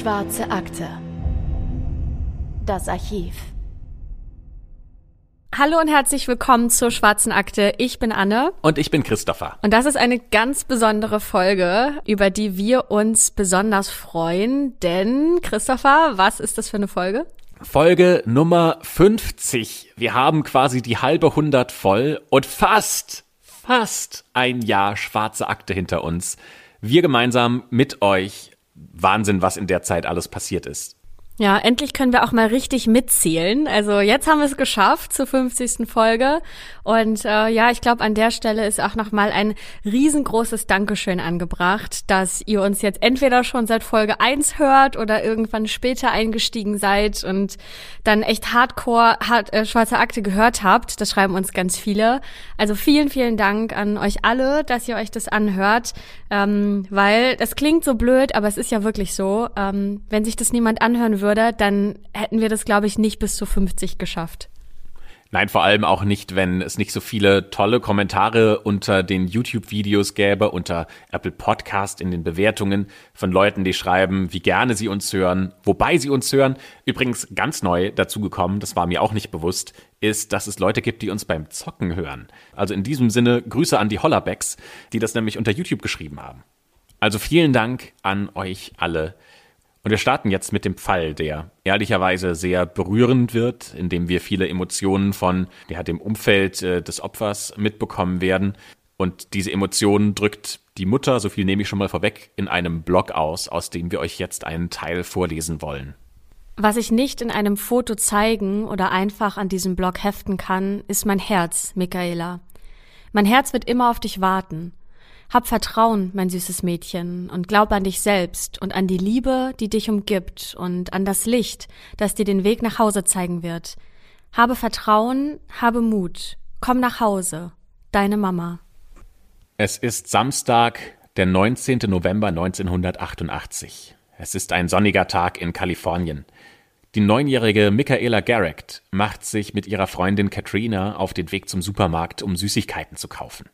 Schwarze Akte. Das Archiv. Hallo und herzlich willkommen zur Schwarzen Akte. Ich bin Anne. Und ich bin Christopher. Und das ist eine ganz besondere Folge, über die wir uns besonders freuen. Denn, Christopher, was ist das für eine Folge? Folge Nummer 50. Wir haben quasi die halbe hundert voll und fast, fast ein Jahr schwarze Akte hinter uns. Wir gemeinsam mit euch. Wahnsinn, was in der Zeit alles passiert ist. Ja, endlich können wir auch mal richtig mitzählen. Also jetzt haben wir es geschafft zur 50. Folge. Und äh, ja, ich glaube, an der Stelle ist auch nochmal ein riesengroßes Dankeschön angebracht, dass ihr uns jetzt entweder schon seit Folge 1 hört oder irgendwann später eingestiegen seid und dann echt hardcore hard, äh, schwarze Akte gehört habt. Das schreiben uns ganz viele. Also vielen, vielen Dank an euch alle, dass ihr euch das anhört. Ähm, weil das klingt so blöd, aber es ist ja wirklich so. Ähm, wenn sich das niemand anhören würde, würde, dann hätten wir das, glaube ich, nicht bis zu 50 geschafft. Nein, vor allem auch nicht, wenn es nicht so viele tolle Kommentare unter den YouTube-Videos gäbe, unter Apple Podcast in den Bewertungen von Leuten, die schreiben, wie gerne sie uns hören, wobei sie uns hören. Übrigens ganz neu dazugekommen, das war mir auch nicht bewusst, ist, dass es Leute gibt, die uns beim Zocken hören. Also in diesem Sinne Grüße an die Hollerbacks, die das nämlich unter YouTube geschrieben haben. Also vielen Dank an euch alle und wir starten jetzt mit dem Fall, der ehrlicherweise sehr berührend wird, indem wir viele Emotionen von ja, dem Umfeld äh, des Opfers mitbekommen werden. Und diese Emotionen drückt die Mutter, so viel nehme ich schon mal vorweg, in einem Blog aus, aus dem wir euch jetzt einen Teil vorlesen wollen. Was ich nicht in einem Foto zeigen oder einfach an diesem Blog heften kann, ist mein Herz, Michaela. Mein Herz wird immer auf dich warten. Hab Vertrauen, mein süßes Mädchen, und glaub an dich selbst und an die Liebe, die dich umgibt, und an das Licht, das dir den Weg nach Hause zeigen wird. Habe Vertrauen, habe Mut. Komm nach Hause. Deine Mama. Es ist Samstag, der 19. November 1988. Es ist ein sonniger Tag in Kalifornien. Die neunjährige Michaela Garrett macht sich mit ihrer Freundin Katrina auf den Weg zum Supermarkt, um Süßigkeiten zu kaufen.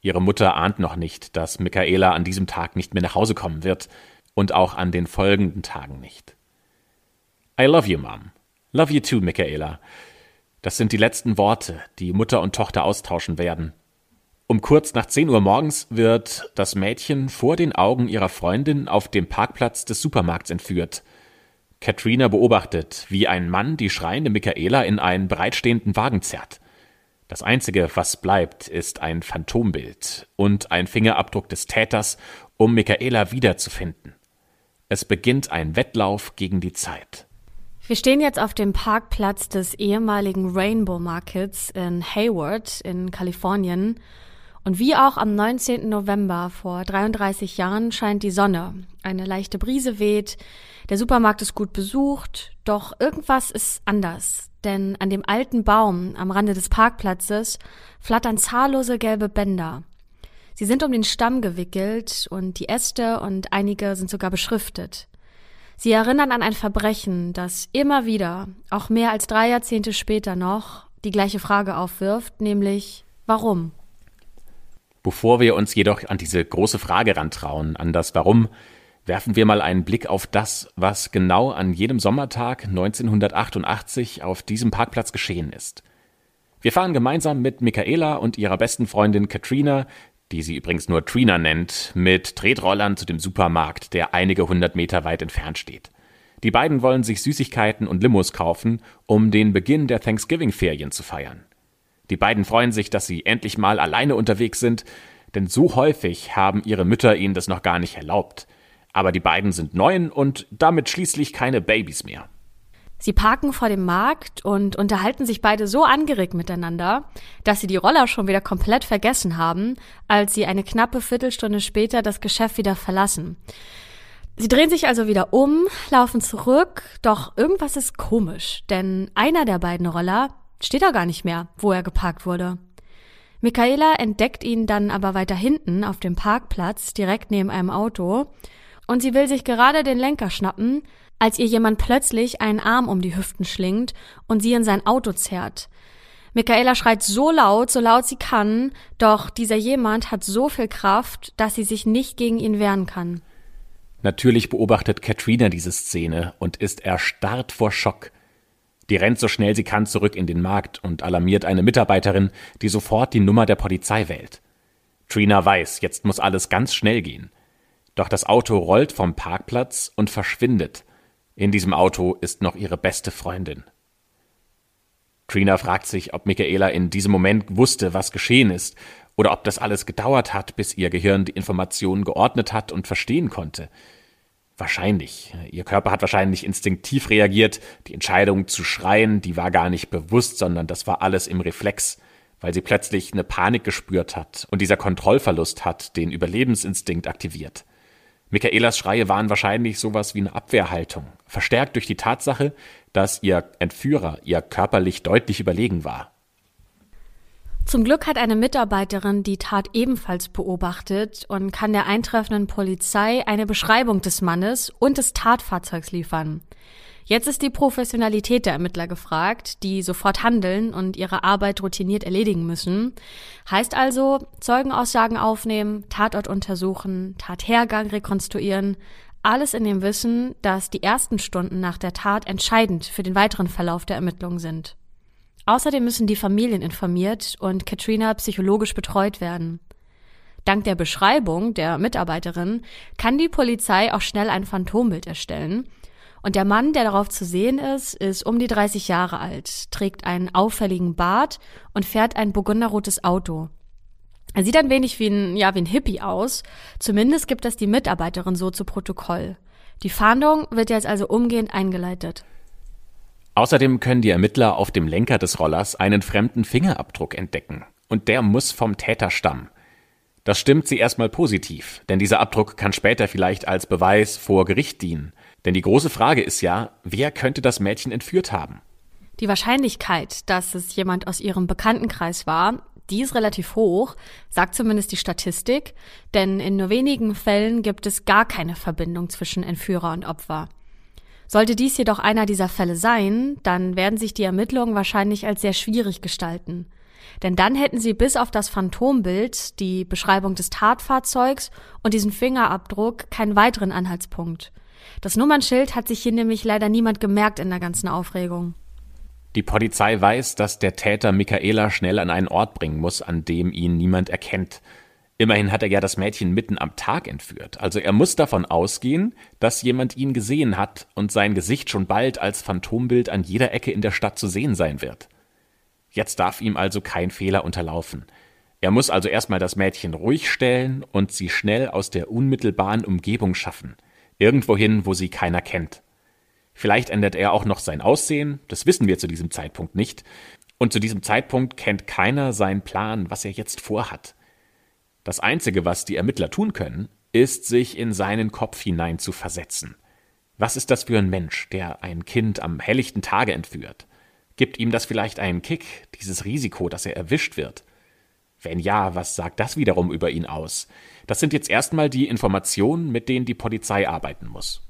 Ihre Mutter ahnt noch nicht, dass Michaela an diesem Tag nicht mehr nach Hause kommen wird und auch an den folgenden Tagen nicht. I love you, Mom. Love you too, Michaela. Das sind die letzten Worte, die Mutter und Tochter austauschen werden. Um kurz nach 10 Uhr morgens wird das Mädchen vor den Augen ihrer Freundin auf dem Parkplatz des Supermarkts entführt. Katrina beobachtet, wie ein Mann die schreiende Michaela in einen bereitstehenden Wagen zerrt. Das Einzige, was bleibt, ist ein Phantombild und ein Fingerabdruck des Täters, um Michaela wiederzufinden. Es beginnt ein Wettlauf gegen die Zeit. Wir stehen jetzt auf dem Parkplatz des ehemaligen Rainbow Markets in Hayward in Kalifornien. Und wie auch am 19. November vor 33 Jahren scheint die Sonne. Eine leichte Brise weht. Der Supermarkt ist gut besucht. Doch irgendwas ist anders denn an dem alten Baum am Rande des Parkplatzes flattern zahllose gelbe Bänder. Sie sind um den Stamm gewickelt und die Äste und einige sind sogar beschriftet. Sie erinnern an ein Verbrechen, das immer wieder, auch mehr als drei Jahrzehnte später noch, die gleiche Frage aufwirft, nämlich warum? Bevor wir uns jedoch an diese große Frage rantrauen, an das Warum, werfen wir mal einen Blick auf das, was genau an jedem Sommertag 1988 auf diesem Parkplatz geschehen ist. Wir fahren gemeinsam mit Michaela und ihrer besten Freundin Katrina, die sie übrigens nur Trina nennt, mit Tretrollern zu dem Supermarkt, der einige hundert Meter weit entfernt steht. Die beiden wollen sich Süßigkeiten und Limos kaufen, um den Beginn der Thanksgiving-Ferien zu feiern. Die beiden freuen sich, dass sie endlich mal alleine unterwegs sind, denn so häufig haben ihre Mütter ihnen das noch gar nicht erlaubt aber die beiden sind neun und damit schließlich keine Babys mehr. Sie parken vor dem Markt und unterhalten sich beide so angeregt miteinander, dass sie die Roller schon wieder komplett vergessen haben, als sie eine knappe Viertelstunde später das Geschäft wieder verlassen. Sie drehen sich also wieder um, laufen zurück, doch irgendwas ist komisch, denn einer der beiden Roller steht da gar nicht mehr, wo er geparkt wurde. Michaela entdeckt ihn dann aber weiter hinten auf dem Parkplatz, direkt neben einem Auto, und sie will sich gerade den Lenker schnappen, als ihr jemand plötzlich einen Arm um die Hüften schlingt und sie in sein Auto zerrt. Michaela schreit so laut, so laut sie kann, doch dieser jemand hat so viel Kraft, dass sie sich nicht gegen ihn wehren kann. Natürlich beobachtet Katrina diese Szene und ist erstarrt vor Schock. Die rennt so schnell sie kann zurück in den Markt und alarmiert eine Mitarbeiterin, die sofort die Nummer der Polizei wählt. Trina weiß, jetzt muss alles ganz schnell gehen. Doch das Auto rollt vom Parkplatz und verschwindet. In diesem Auto ist noch ihre beste Freundin. Trina fragt sich, ob Michaela in diesem Moment wusste, was geschehen ist, oder ob das alles gedauert hat, bis ihr Gehirn die Informationen geordnet hat und verstehen konnte. Wahrscheinlich. Ihr Körper hat wahrscheinlich instinktiv reagiert. Die Entscheidung zu schreien, die war gar nicht bewusst, sondern das war alles im Reflex, weil sie plötzlich eine Panik gespürt hat und dieser Kontrollverlust hat den Überlebensinstinkt aktiviert. Michaelas Schreie waren wahrscheinlich sowas wie eine Abwehrhaltung, verstärkt durch die Tatsache, dass ihr Entführer ihr körperlich deutlich überlegen war. Zum Glück hat eine Mitarbeiterin die Tat ebenfalls beobachtet und kann der eintreffenden Polizei eine Beschreibung des Mannes und des Tatfahrzeugs liefern. Jetzt ist die Professionalität der Ermittler gefragt, die sofort handeln und ihre Arbeit routiniert erledigen müssen. Heißt also, Zeugenaussagen aufnehmen, Tatort untersuchen, Tathergang rekonstruieren, alles in dem Wissen, dass die ersten Stunden nach der Tat entscheidend für den weiteren Verlauf der Ermittlungen sind. Außerdem müssen die Familien informiert und Katrina psychologisch betreut werden. Dank der Beschreibung der Mitarbeiterin kann die Polizei auch schnell ein Phantombild erstellen. Und der Mann, der darauf zu sehen ist, ist um die 30 Jahre alt, trägt einen auffälligen Bart und fährt ein burgunderrotes Auto. Er sieht ein wenig wie ein, ja, wie ein Hippie aus. Zumindest gibt das die Mitarbeiterin so zu Protokoll. Die Fahndung wird jetzt also umgehend eingeleitet. Außerdem können die Ermittler auf dem Lenker des Rollers einen fremden Fingerabdruck entdecken. Und der muss vom Täter stammen. Das stimmt sie erstmal positiv, denn dieser Abdruck kann später vielleicht als Beweis vor Gericht dienen. Denn die große Frage ist ja, wer könnte das Mädchen entführt haben? Die Wahrscheinlichkeit, dass es jemand aus ihrem Bekanntenkreis war, die ist relativ hoch, sagt zumindest die Statistik, denn in nur wenigen Fällen gibt es gar keine Verbindung zwischen Entführer und Opfer. Sollte dies jedoch einer dieser Fälle sein, dann werden sich die Ermittlungen wahrscheinlich als sehr schwierig gestalten. Denn dann hätten sie bis auf das Phantombild, die Beschreibung des Tatfahrzeugs und diesen Fingerabdruck keinen weiteren Anhaltspunkt. Das Nummernschild hat sich hier nämlich leider niemand gemerkt in der ganzen Aufregung. Die Polizei weiß, dass der Täter Michaela schnell an einen Ort bringen muss, an dem ihn niemand erkennt. Immerhin hat er ja das Mädchen mitten am Tag entführt, also er muss davon ausgehen, dass jemand ihn gesehen hat und sein Gesicht schon bald als Phantombild an jeder Ecke in der Stadt zu sehen sein wird. Jetzt darf ihm also kein Fehler unterlaufen. Er muss also erstmal das Mädchen ruhig stellen und sie schnell aus der unmittelbaren Umgebung schaffen, irgendwohin, wo sie keiner kennt. Vielleicht ändert er auch noch sein Aussehen, das wissen wir zu diesem Zeitpunkt nicht, und zu diesem Zeitpunkt kennt keiner seinen Plan, was er jetzt vorhat. Das Einzige, was die Ermittler tun können, ist, sich in seinen Kopf hinein zu versetzen. Was ist das für ein Mensch, der ein Kind am helllichten Tage entführt? Gibt ihm das vielleicht einen Kick, dieses Risiko, dass er erwischt wird? Wenn ja, was sagt das wiederum über ihn aus? Das sind jetzt erstmal die Informationen, mit denen die Polizei arbeiten muss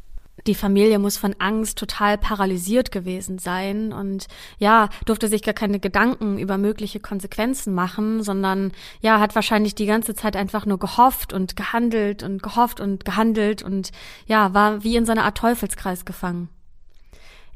die Familie muss von Angst total paralysiert gewesen sein und ja, durfte sich gar keine Gedanken über mögliche Konsequenzen machen, sondern ja, hat wahrscheinlich die ganze Zeit einfach nur gehofft und gehandelt und gehofft und gehandelt und ja, war wie in so einer Art Teufelskreis gefangen.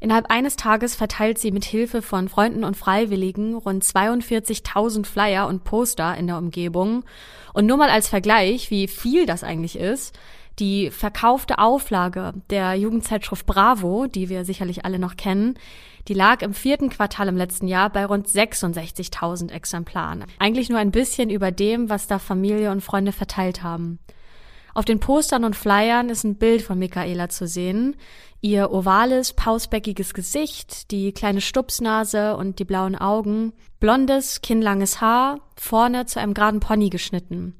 Innerhalb eines Tages verteilt sie mit Hilfe von Freunden und Freiwilligen rund 42.000 Flyer und Poster in der Umgebung. Und nur mal als Vergleich, wie viel das eigentlich ist, die verkaufte Auflage der Jugendzeitschrift Bravo, die wir sicherlich alle noch kennen, die lag im vierten Quartal im letzten Jahr bei rund 66.000 Exemplaren. Eigentlich nur ein bisschen über dem, was da Familie und Freunde verteilt haben. Auf den Postern und Flyern ist ein Bild von Michaela zu sehen. Ihr ovales, pausbäckiges Gesicht, die kleine Stupsnase und die blauen Augen, blondes, kinnlanges Haar, vorne zu einem geraden Pony geschnitten.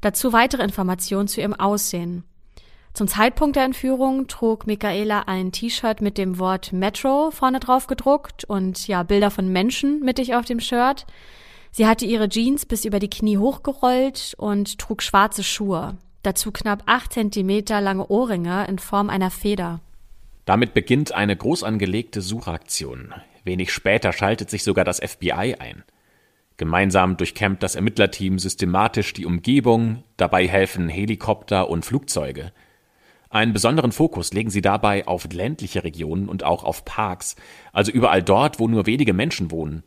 Dazu weitere Informationen zu ihrem Aussehen. Zum Zeitpunkt der Entführung trug Michaela ein T-Shirt mit dem Wort Metro vorne drauf gedruckt und ja, Bilder von Menschen mittig auf dem Shirt. Sie hatte ihre Jeans bis über die Knie hochgerollt und trug schwarze Schuhe. Dazu knapp acht Zentimeter lange Ohrringe in Form einer Feder. Damit beginnt eine groß angelegte Suchaktion. Wenig später schaltet sich sogar das FBI ein. Gemeinsam durchkämmt das Ermittlerteam systematisch die Umgebung, dabei helfen Helikopter und Flugzeuge. Einen besonderen Fokus legen sie dabei auf ländliche Regionen und auch auf Parks, also überall dort, wo nur wenige Menschen wohnen.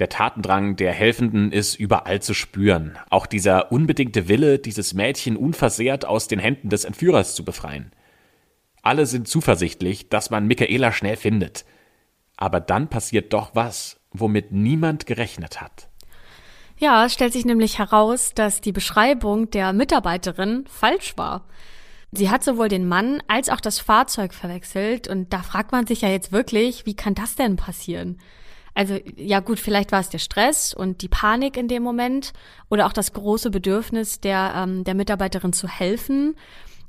Der Tatendrang der Helfenden ist überall zu spüren, auch dieser unbedingte Wille, dieses Mädchen unversehrt aus den Händen des Entführers zu befreien. Alle sind zuversichtlich, dass man Michaela schnell findet. Aber dann passiert doch was, womit niemand gerechnet hat. Ja, es stellt sich nämlich heraus, dass die Beschreibung der Mitarbeiterin falsch war. Sie hat sowohl den Mann als auch das Fahrzeug verwechselt und da fragt man sich ja jetzt wirklich, wie kann das denn passieren? Also ja gut, vielleicht war es der Stress und die Panik in dem Moment oder auch das große Bedürfnis der, ähm, der Mitarbeiterin zu helfen.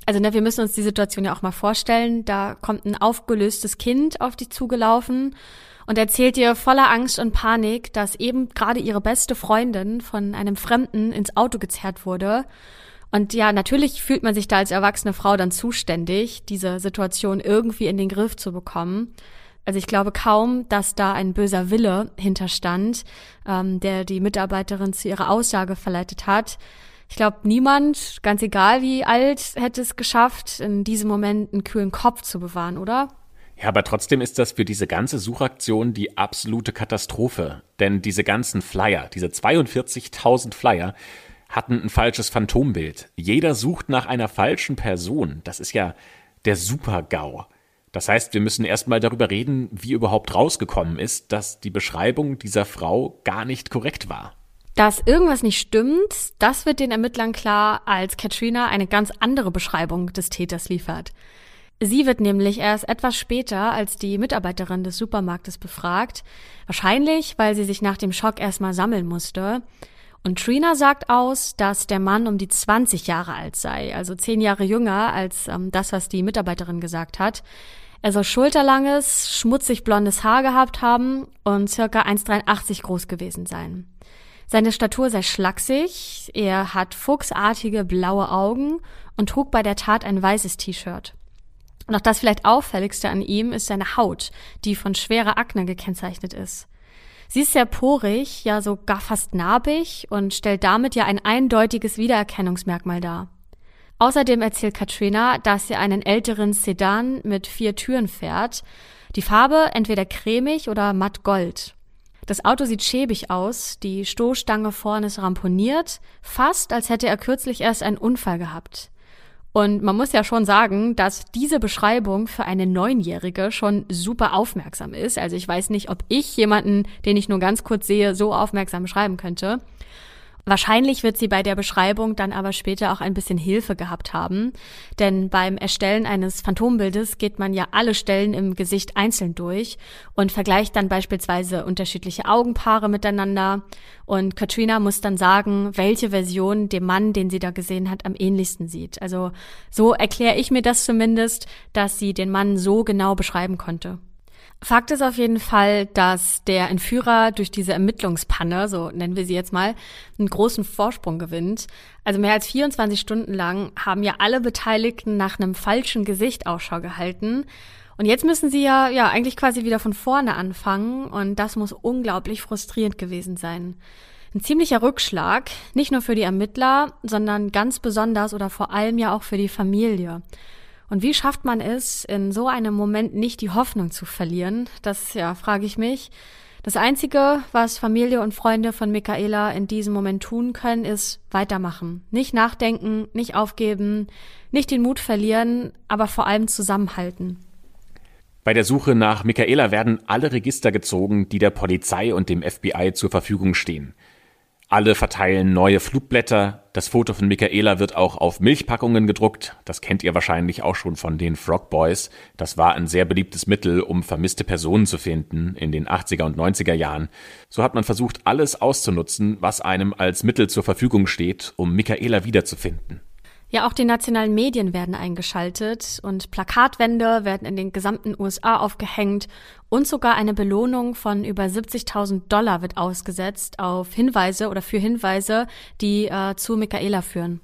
Also ne, wir müssen uns die Situation ja auch mal vorstellen. Da kommt ein aufgelöstes Kind auf dich zugelaufen und erzählt ihr voller Angst und Panik, dass eben gerade ihre beste Freundin von einem Fremden ins Auto gezerrt wurde. Und ja, natürlich fühlt man sich da als erwachsene Frau dann zuständig, diese Situation irgendwie in den Griff zu bekommen. Also ich glaube kaum, dass da ein böser Wille hinterstand, ähm, der die Mitarbeiterin zu ihrer Aussage verleitet hat. Ich glaube, niemand, ganz egal wie alt, hätte es geschafft, in diesem Moment einen kühlen Kopf zu bewahren, oder? Ja, aber trotzdem ist das für diese ganze Suchaktion die absolute Katastrophe. Denn diese ganzen Flyer, diese 42.000 Flyer, hatten ein falsches Phantombild. Jeder sucht nach einer falschen Person. Das ist ja der Super-GAU. Das heißt, wir müssen erstmal darüber reden, wie überhaupt rausgekommen ist, dass die Beschreibung dieser Frau gar nicht korrekt war. Dass irgendwas nicht stimmt, das wird den Ermittlern klar, als Katrina eine ganz andere Beschreibung des Täters liefert. Sie wird nämlich erst etwas später als die Mitarbeiterin des Supermarktes befragt, wahrscheinlich, weil sie sich nach dem Schock erstmal sammeln musste. Und Trina sagt aus, dass der Mann um die 20 Jahre alt sei, also zehn Jahre jünger als ähm, das, was die Mitarbeiterin gesagt hat. Soll schulterlanges, schmutzig blondes Haar gehabt haben und circa 1,83 groß gewesen sein. Seine Statur sei schlaksig, er hat fuchsartige blaue Augen und trug bei der Tat ein weißes T-Shirt. Und auch das vielleicht auffälligste an ihm ist seine Haut, die von schwerer Akne gekennzeichnet ist. Sie ist sehr porig, ja sogar fast narbig und stellt damit ja ein eindeutiges Wiedererkennungsmerkmal dar. Außerdem erzählt Katrina, dass sie einen älteren Sedan mit vier Türen fährt. Die Farbe entweder cremig oder matt gold. Das Auto sieht schäbig aus, die Stoßstange vorne ist ramponiert, fast als hätte er kürzlich erst einen Unfall gehabt. Und man muss ja schon sagen, dass diese Beschreibung für eine Neunjährige schon super aufmerksam ist. Also ich weiß nicht, ob ich jemanden, den ich nur ganz kurz sehe, so aufmerksam beschreiben könnte. Wahrscheinlich wird sie bei der Beschreibung dann aber später auch ein bisschen Hilfe gehabt haben, denn beim Erstellen eines Phantombildes geht man ja alle Stellen im Gesicht einzeln durch und vergleicht dann beispielsweise unterschiedliche Augenpaare miteinander und Katrina muss dann sagen, welche Version dem Mann, den sie da gesehen hat, am ähnlichsten sieht. Also so erkläre ich mir das zumindest, dass sie den Mann so genau beschreiben konnte. Fakt ist auf jeden Fall, dass der Entführer durch diese Ermittlungspanne, so nennen wir sie jetzt mal, einen großen Vorsprung gewinnt. Also mehr als 24 Stunden lang haben ja alle Beteiligten nach einem falschen Gesicht Ausschau gehalten. Und jetzt müssen sie ja, ja, eigentlich quasi wieder von vorne anfangen und das muss unglaublich frustrierend gewesen sein. Ein ziemlicher Rückschlag, nicht nur für die Ermittler, sondern ganz besonders oder vor allem ja auch für die Familie. Und wie schafft man es, in so einem Moment nicht die Hoffnung zu verlieren? Das, ja, frage ich mich. Das Einzige, was Familie und Freunde von Michaela in diesem Moment tun können, ist weitermachen. Nicht nachdenken, nicht aufgeben, nicht den Mut verlieren, aber vor allem zusammenhalten. Bei der Suche nach Michaela werden alle Register gezogen, die der Polizei und dem FBI zur Verfügung stehen. Alle verteilen neue Flugblätter. Das Foto von Michaela wird auch auf Milchpackungen gedruckt. Das kennt ihr wahrscheinlich auch schon von den Frog Boys. Das war ein sehr beliebtes Mittel, um vermisste Personen zu finden in den 80er und 90er Jahren. So hat man versucht, alles auszunutzen, was einem als Mittel zur Verfügung steht, um Michaela wiederzufinden. Ja, auch die nationalen Medien werden eingeschaltet und Plakatwände werden in den gesamten USA aufgehängt und sogar eine Belohnung von über 70.000 Dollar wird ausgesetzt auf Hinweise oder für Hinweise, die äh, zu Michaela führen.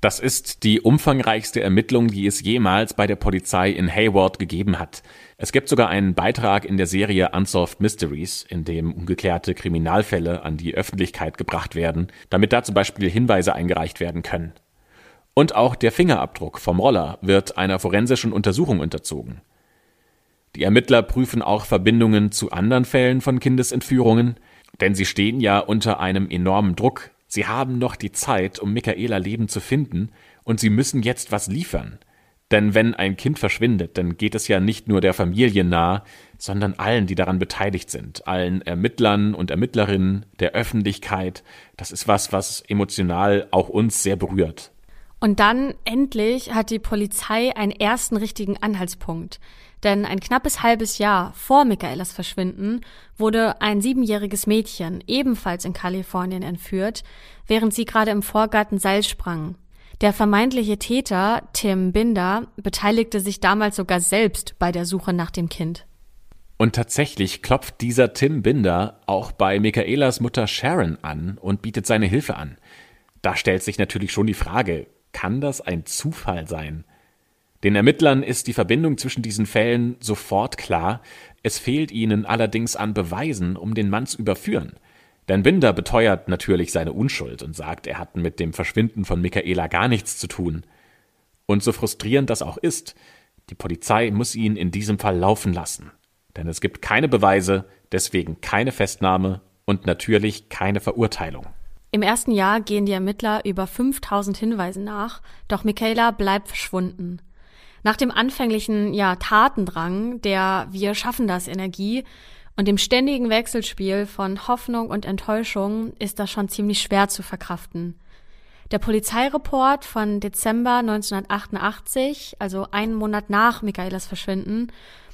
Das ist die umfangreichste Ermittlung, die es jemals bei der Polizei in Hayward gegeben hat. Es gibt sogar einen Beitrag in der Serie Unsolved Mysteries, in dem ungeklärte Kriminalfälle an die Öffentlichkeit gebracht werden, damit da zum Beispiel Hinweise eingereicht werden können. Und auch der Fingerabdruck vom Roller wird einer forensischen Untersuchung unterzogen. Die Ermittler prüfen auch Verbindungen zu anderen Fällen von Kindesentführungen, denn sie stehen ja unter einem enormen Druck. Sie haben noch die Zeit, um Michaela Leben zu finden, und sie müssen jetzt was liefern. Denn wenn ein Kind verschwindet, dann geht es ja nicht nur der Familie nahe, sondern allen, die daran beteiligt sind, allen Ermittlern und Ermittlerinnen, der Öffentlichkeit. Das ist was, was emotional auch uns sehr berührt. Und dann endlich hat die Polizei einen ersten richtigen Anhaltspunkt. Denn ein knappes halbes Jahr vor Michaelas Verschwinden wurde ein siebenjähriges Mädchen ebenfalls in Kalifornien entführt, während sie gerade im Vorgarten Seil sprang. Der vermeintliche Täter, Tim Binder, beteiligte sich damals sogar selbst bei der Suche nach dem Kind. Und tatsächlich klopft dieser Tim Binder auch bei Michaelas Mutter Sharon an und bietet seine Hilfe an. Da stellt sich natürlich schon die Frage, kann das ein Zufall sein? Den Ermittlern ist die Verbindung zwischen diesen Fällen sofort klar, es fehlt ihnen allerdings an Beweisen, um den Mann zu überführen. Denn Binder beteuert natürlich seine Unschuld und sagt, er hat mit dem Verschwinden von Michaela gar nichts zu tun. Und so frustrierend das auch ist, die Polizei muss ihn in diesem Fall laufen lassen. Denn es gibt keine Beweise, deswegen keine Festnahme und natürlich keine Verurteilung. Im ersten Jahr gehen die Ermittler über 5000 Hinweisen nach, doch Michaela bleibt verschwunden. Nach dem anfänglichen ja, Tatendrang der Wir schaffen das Energie und dem ständigen Wechselspiel von Hoffnung und Enttäuschung ist das schon ziemlich schwer zu verkraften. Der Polizeireport von Dezember 1988, also einen Monat nach Michaelas Verschwinden,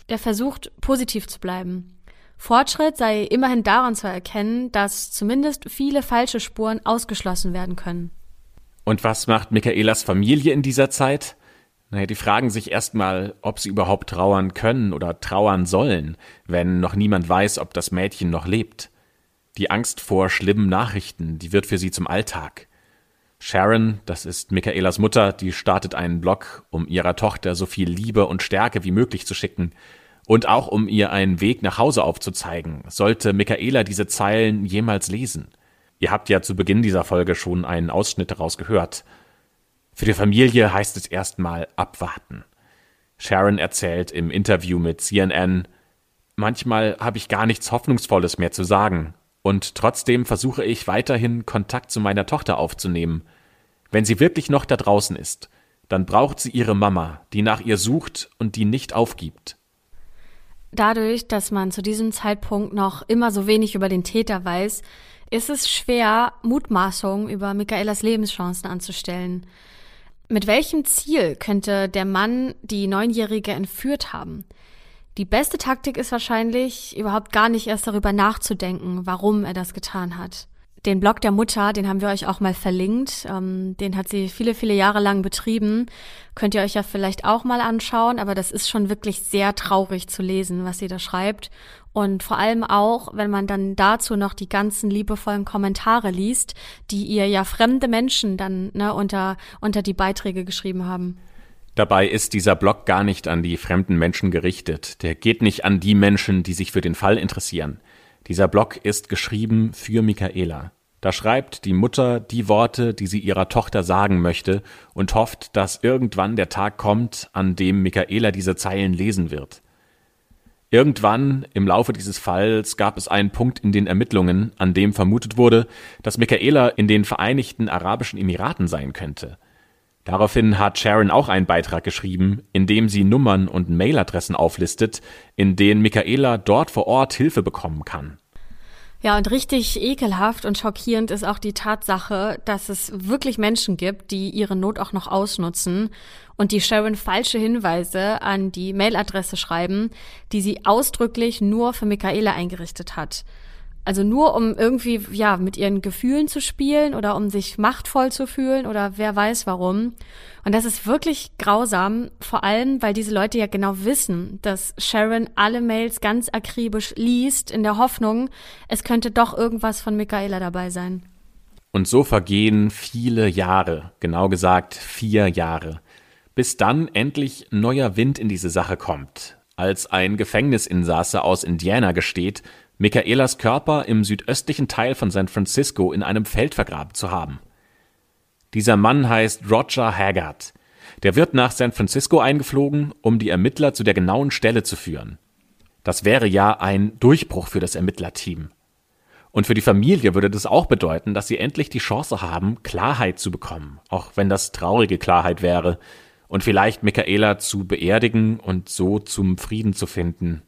der versucht, positiv zu bleiben. Fortschritt sei immerhin daran zu erkennen, dass zumindest viele falsche Spuren ausgeschlossen werden können. Und was macht Michaelas Familie in dieser Zeit? Naja, die fragen sich erstmal, ob sie überhaupt trauern können oder trauern sollen, wenn noch niemand weiß, ob das Mädchen noch lebt. Die Angst vor schlimmen Nachrichten, die wird für sie zum Alltag. Sharon, das ist Michaelas Mutter, die startet einen Blog, um ihrer Tochter so viel Liebe und Stärke wie möglich zu schicken und auch um ihr einen Weg nach Hause aufzuzeigen, sollte Michaela diese Zeilen jemals lesen. Ihr habt ja zu Beginn dieser Folge schon einen Ausschnitt daraus gehört. Für die Familie heißt es erstmal abwarten. Sharon erzählt im Interview mit CNN, manchmal habe ich gar nichts Hoffnungsvolles mehr zu sagen, und trotzdem versuche ich weiterhin Kontakt zu meiner Tochter aufzunehmen. Wenn sie wirklich noch da draußen ist, dann braucht sie ihre Mama, die nach ihr sucht und die nicht aufgibt. Dadurch, dass man zu diesem Zeitpunkt noch immer so wenig über den Täter weiß, ist es schwer, Mutmaßungen über Michaelas Lebenschancen anzustellen. Mit welchem Ziel könnte der Mann die Neunjährige entführt haben? Die beste Taktik ist wahrscheinlich, überhaupt gar nicht erst darüber nachzudenken, warum er das getan hat. Den Blog der Mutter, den haben wir euch auch mal verlinkt. Ähm, den hat sie viele, viele Jahre lang betrieben. Könnt ihr euch ja vielleicht auch mal anschauen, aber das ist schon wirklich sehr traurig zu lesen, was sie da schreibt. Und vor allem auch, wenn man dann dazu noch die ganzen liebevollen Kommentare liest, die ihr ja fremde Menschen dann ne, unter, unter die Beiträge geschrieben haben. Dabei ist dieser Blog gar nicht an die fremden Menschen gerichtet. Der geht nicht an die Menschen, die sich für den Fall interessieren. Dieser Blog ist geschrieben für Michaela. Da schreibt die Mutter die Worte, die sie ihrer Tochter sagen möchte und hofft, dass irgendwann der Tag kommt, an dem Michaela diese Zeilen lesen wird. Irgendwann im Laufe dieses Falls gab es einen Punkt in den Ermittlungen, an dem vermutet wurde, dass Michaela in den Vereinigten Arabischen Emiraten sein könnte. Daraufhin hat Sharon auch einen Beitrag geschrieben, in dem sie Nummern und Mailadressen auflistet, in denen Michaela dort vor Ort Hilfe bekommen kann. Ja, und richtig ekelhaft und schockierend ist auch die Tatsache, dass es wirklich Menschen gibt, die ihre Not auch noch ausnutzen und die Sharon falsche Hinweise an die Mailadresse schreiben, die sie ausdrücklich nur für Michaela eingerichtet hat. Also nur um irgendwie, ja, mit ihren Gefühlen zu spielen oder um sich machtvoll zu fühlen oder wer weiß warum. Und das ist wirklich grausam, vor allem, weil diese Leute ja genau wissen, dass Sharon alle Mails ganz akribisch liest, in der Hoffnung, es könnte doch irgendwas von Michaela dabei sein. Und so vergehen viele Jahre, genau gesagt vier Jahre, bis dann endlich neuer Wind in diese Sache kommt, als ein Gefängnisinsasse aus Indiana gesteht, Michaelas Körper im südöstlichen Teil von San Francisco in einem Feld vergraben zu haben. Dieser Mann heißt Roger Haggard. Der wird nach San Francisco eingeflogen, um die Ermittler zu der genauen Stelle zu führen. Das wäre ja ein Durchbruch für das Ermittlerteam. Und für die Familie würde das auch bedeuten, dass sie endlich die Chance haben, Klarheit zu bekommen, auch wenn das traurige Klarheit wäre, und vielleicht Michaela zu beerdigen und so zum Frieden zu finden.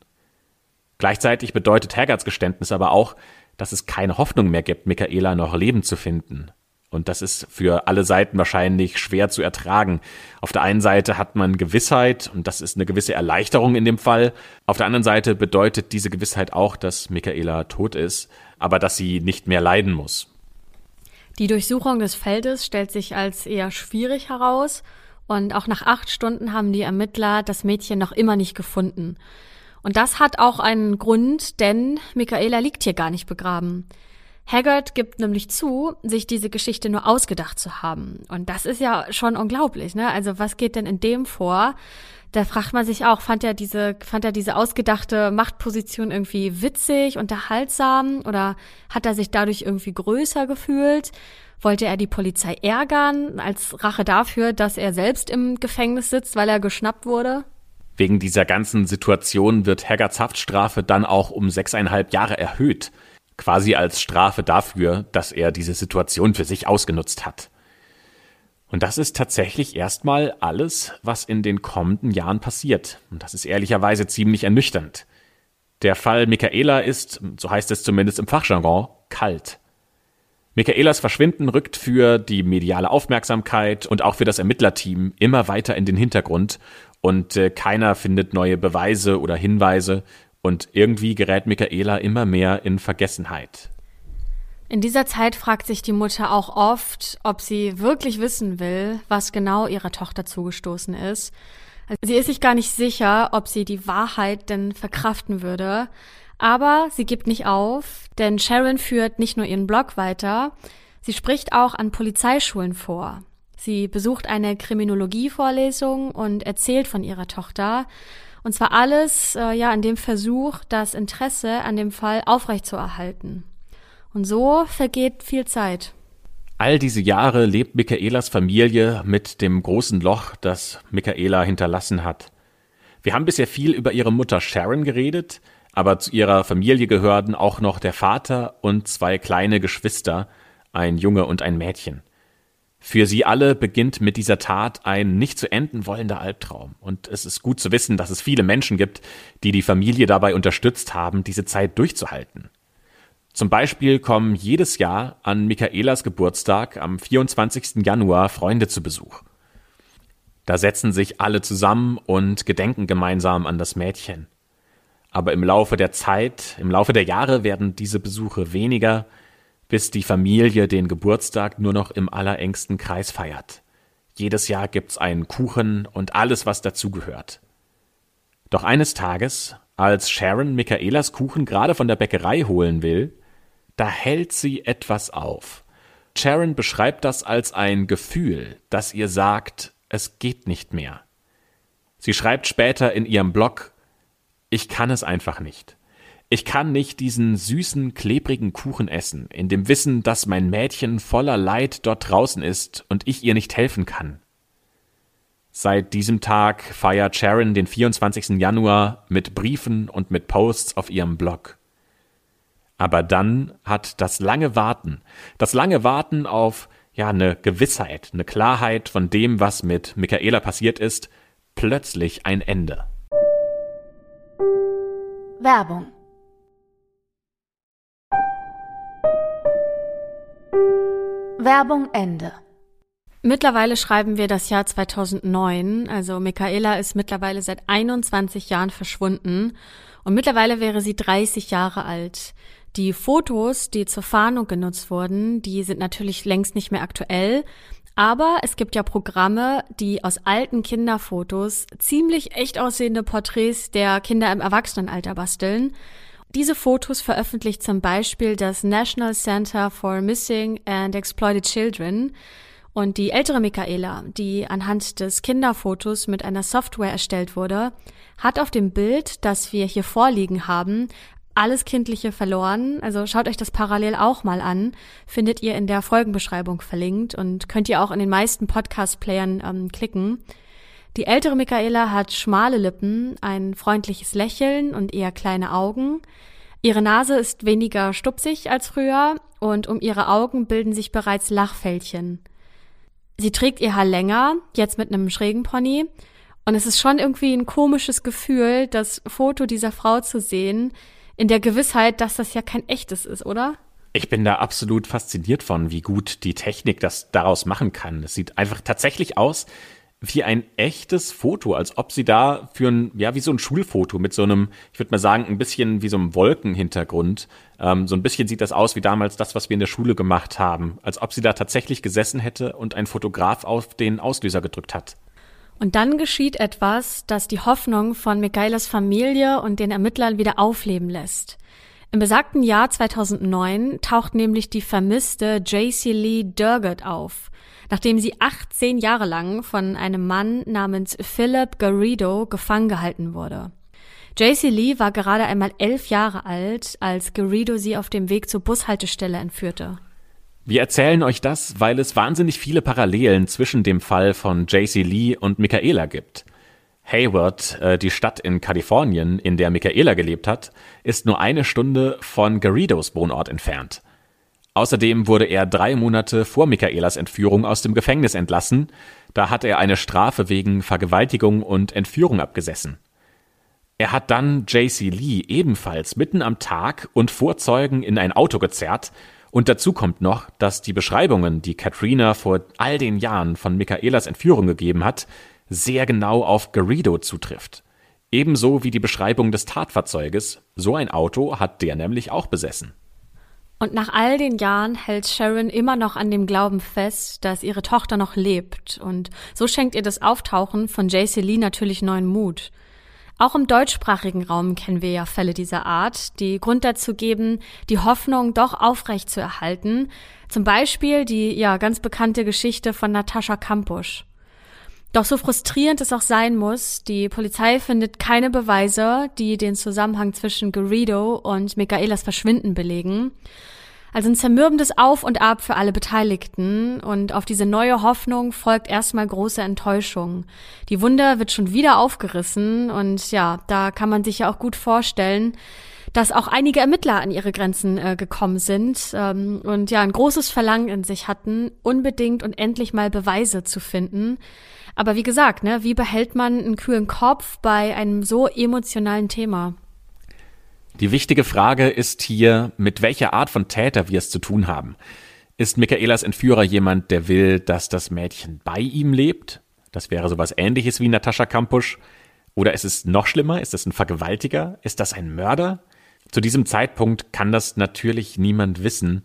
Gleichzeitig bedeutet Haggards Geständnis aber auch, dass es keine Hoffnung mehr gibt, Michaela noch leben zu finden. Und das ist für alle Seiten wahrscheinlich schwer zu ertragen. Auf der einen Seite hat man Gewissheit und das ist eine gewisse Erleichterung in dem Fall. Auf der anderen Seite bedeutet diese Gewissheit auch, dass Michaela tot ist, aber dass sie nicht mehr leiden muss. Die Durchsuchung des Feldes stellt sich als eher schwierig heraus und auch nach acht Stunden haben die Ermittler das Mädchen noch immer nicht gefunden. Und das hat auch einen Grund, denn Michaela liegt hier gar nicht begraben. Haggard gibt nämlich zu, sich diese Geschichte nur ausgedacht zu haben. Und das ist ja schon unglaublich, ne? Also was geht denn in dem vor? Da fragt man sich auch, fand er diese, fand er diese ausgedachte Machtposition irgendwie witzig, unterhaltsam oder hat er sich dadurch irgendwie größer gefühlt? Wollte er die Polizei ärgern als Rache dafür, dass er selbst im Gefängnis sitzt, weil er geschnappt wurde? Wegen dieser ganzen Situation wird Haggards Haftstrafe dann auch um sechseinhalb Jahre erhöht quasi als Strafe dafür, dass er diese Situation für sich ausgenutzt hat. Und das ist tatsächlich erstmal alles, was in den kommenden Jahren passiert. Und das ist ehrlicherweise ziemlich ernüchternd. Der Fall Michaela ist, so heißt es zumindest im Fachjargon, kalt. Michaelas Verschwinden rückt für die mediale Aufmerksamkeit und auch für das Ermittlerteam immer weiter in den Hintergrund und äh, keiner findet neue Beweise oder Hinweise und irgendwie gerät Michaela immer mehr in Vergessenheit. In dieser Zeit fragt sich die Mutter auch oft, ob sie wirklich wissen will, was genau ihrer Tochter zugestoßen ist. Also sie ist sich gar nicht sicher, ob sie die Wahrheit denn verkraften würde. Aber sie gibt nicht auf, denn Sharon führt nicht nur ihren Blog weiter, sie spricht auch an Polizeischulen vor. Sie besucht eine Kriminologievorlesung und erzählt von ihrer Tochter und zwar alles äh, ja in dem Versuch, das Interesse an dem Fall aufrechtzuerhalten. Und so vergeht viel Zeit. All diese Jahre lebt Michaelas Familie mit dem großen Loch, das Michaela hinterlassen hat. Wir haben bisher viel über ihre Mutter Sharon geredet, aber zu ihrer Familie gehörten auch noch der Vater und zwei kleine Geschwister, ein Junge und ein Mädchen. Für sie alle beginnt mit dieser Tat ein nicht zu enden wollender Albtraum. Und es ist gut zu wissen, dass es viele Menschen gibt, die die Familie dabei unterstützt haben, diese Zeit durchzuhalten. Zum Beispiel kommen jedes Jahr an Michaelas Geburtstag am 24. Januar Freunde zu Besuch. Da setzen sich alle zusammen und gedenken gemeinsam an das Mädchen. Aber im Laufe der Zeit, im Laufe der Jahre werden diese Besuche weniger, bis die Familie den Geburtstag nur noch im allerengsten Kreis feiert. Jedes Jahr gibt's einen Kuchen und alles, was dazugehört. Doch eines Tages, als Sharon Michaelas Kuchen gerade von der Bäckerei holen will, da hält sie etwas auf. Sharon beschreibt das als ein Gefühl, das ihr sagt, es geht nicht mehr. Sie schreibt später in ihrem Blog, ich kann es einfach nicht. Ich kann nicht diesen süßen, klebrigen Kuchen essen, in dem Wissen, dass mein Mädchen voller Leid dort draußen ist und ich ihr nicht helfen kann. Seit diesem Tag feiert Sharon den 24. Januar mit Briefen und mit Posts auf ihrem Blog. Aber dann hat das lange Warten, das lange Warten auf ja eine Gewissheit, eine Klarheit von dem, was mit Michaela passiert ist, plötzlich ein Ende. Werbung Werbung Ende. Mittlerweile schreiben wir das Jahr 2009, also Michaela ist mittlerweile seit 21 Jahren verschwunden und mittlerweile wäre sie 30 Jahre alt. Die Fotos, die zur Fahndung genutzt wurden, die sind natürlich längst nicht mehr aktuell, aber es gibt ja Programme, die aus alten Kinderfotos ziemlich echt aussehende Porträts der Kinder im Erwachsenenalter basteln. Diese Fotos veröffentlicht zum Beispiel das National Center for Missing and Exploited Children. Und die ältere Michaela, die anhand des Kinderfotos mit einer Software erstellt wurde, hat auf dem Bild, das wir hier vorliegen haben, alles Kindliche verloren. Also schaut euch das parallel auch mal an. Findet ihr in der Folgenbeschreibung verlinkt und könnt ihr auch in den meisten Podcast-Playern ähm, klicken. Die ältere Michaela hat schmale Lippen, ein freundliches Lächeln und eher kleine Augen. Ihre Nase ist weniger stupsig als früher und um ihre Augen bilden sich bereits Lachfältchen. Sie trägt ihr Haar länger, jetzt mit einem schrägen Pony. Und es ist schon irgendwie ein komisches Gefühl, das Foto dieser Frau zu sehen, in der Gewissheit, dass das ja kein echtes ist, oder? Ich bin da absolut fasziniert von, wie gut die Technik das daraus machen kann. Es sieht einfach tatsächlich aus wie ein echtes Foto, als ob sie da für ein, ja, wie so ein Schulfoto mit so einem, ich würde mal sagen, ein bisschen wie so einem Wolkenhintergrund. Ähm, so ein bisschen sieht das aus wie damals das, was wir in der Schule gemacht haben. Als ob sie da tatsächlich gesessen hätte und ein Fotograf auf den Auslöser gedrückt hat. Und dann geschieht etwas, das die Hoffnung von Michaelas Familie und den Ermittlern wieder aufleben lässt. Im besagten Jahr 2009 taucht nämlich die vermisste JC Lee Durgott auf nachdem sie 18 Jahre lang von einem Mann namens Philip Garrido gefangen gehalten wurde. JC Lee war gerade einmal elf Jahre alt, als Garrido sie auf dem Weg zur Bushaltestelle entführte. Wir erzählen euch das, weil es wahnsinnig viele Parallelen zwischen dem Fall von JC Lee und Michaela gibt. Hayward, äh, die Stadt in Kalifornien, in der Michaela gelebt hat, ist nur eine Stunde von Garridos Wohnort entfernt. Außerdem wurde er drei Monate vor Michaelas Entführung aus dem Gefängnis entlassen. Da hat er eine Strafe wegen Vergewaltigung und Entführung abgesessen. Er hat dann JC Lee ebenfalls mitten am Tag und vor Zeugen in ein Auto gezerrt. Und dazu kommt noch, dass die Beschreibungen, die Katrina vor all den Jahren von Michaelas Entführung gegeben hat, sehr genau auf Garrido zutrifft. Ebenso wie die Beschreibung des Tatfahrzeuges. So ein Auto hat der nämlich auch besessen. Und nach all den Jahren hält Sharon immer noch an dem Glauben fest, dass ihre Tochter noch lebt. Und so schenkt ihr das Auftauchen von JC Lee natürlich neuen Mut. Auch im deutschsprachigen Raum kennen wir ja Fälle dieser Art, die Grund dazu geben, die Hoffnung doch aufrecht zu erhalten. Zum Beispiel die ja ganz bekannte Geschichte von Natascha Kampusch. Doch so frustrierend es auch sein muss, die Polizei findet keine Beweise, die den Zusammenhang zwischen Garrido und Michaelas Verschwinden belegen. Also ein zermürbendes Auf und Ab für alle Beteiligten und auf diese neue Hoffnung folgt erstmal große Enttäuschung. Die Wunder wird schon wieder aufgerissen und ja, da kann man sich ja auch gut vorstellen, dass auch einige Ermittler an ihre Grenzen äh, gekommen sind ähm, und ja ein großes Verlangen in sich hatten, unbedingt und endlich mal Beweise zu finden. Aber wie gesagt, ne, wie behält man einen kühlen Kopf bei einem so emotionalen Thema? Die wichtige Frage ist hier, mit welcher Art von Täter wir es zu tun haben. Ist Michaelas Entführer jemand, der will, dass das Mädchen bei ihm lebt? Das wäre sowas ähnliches wie Natascha Kampusch. Oder ist es noch schlimmer? Ist es ein Vergewaltiger? Ist das ein Mörder? Zu diesem Zeitpunkt kann das natürlich niemand wissen.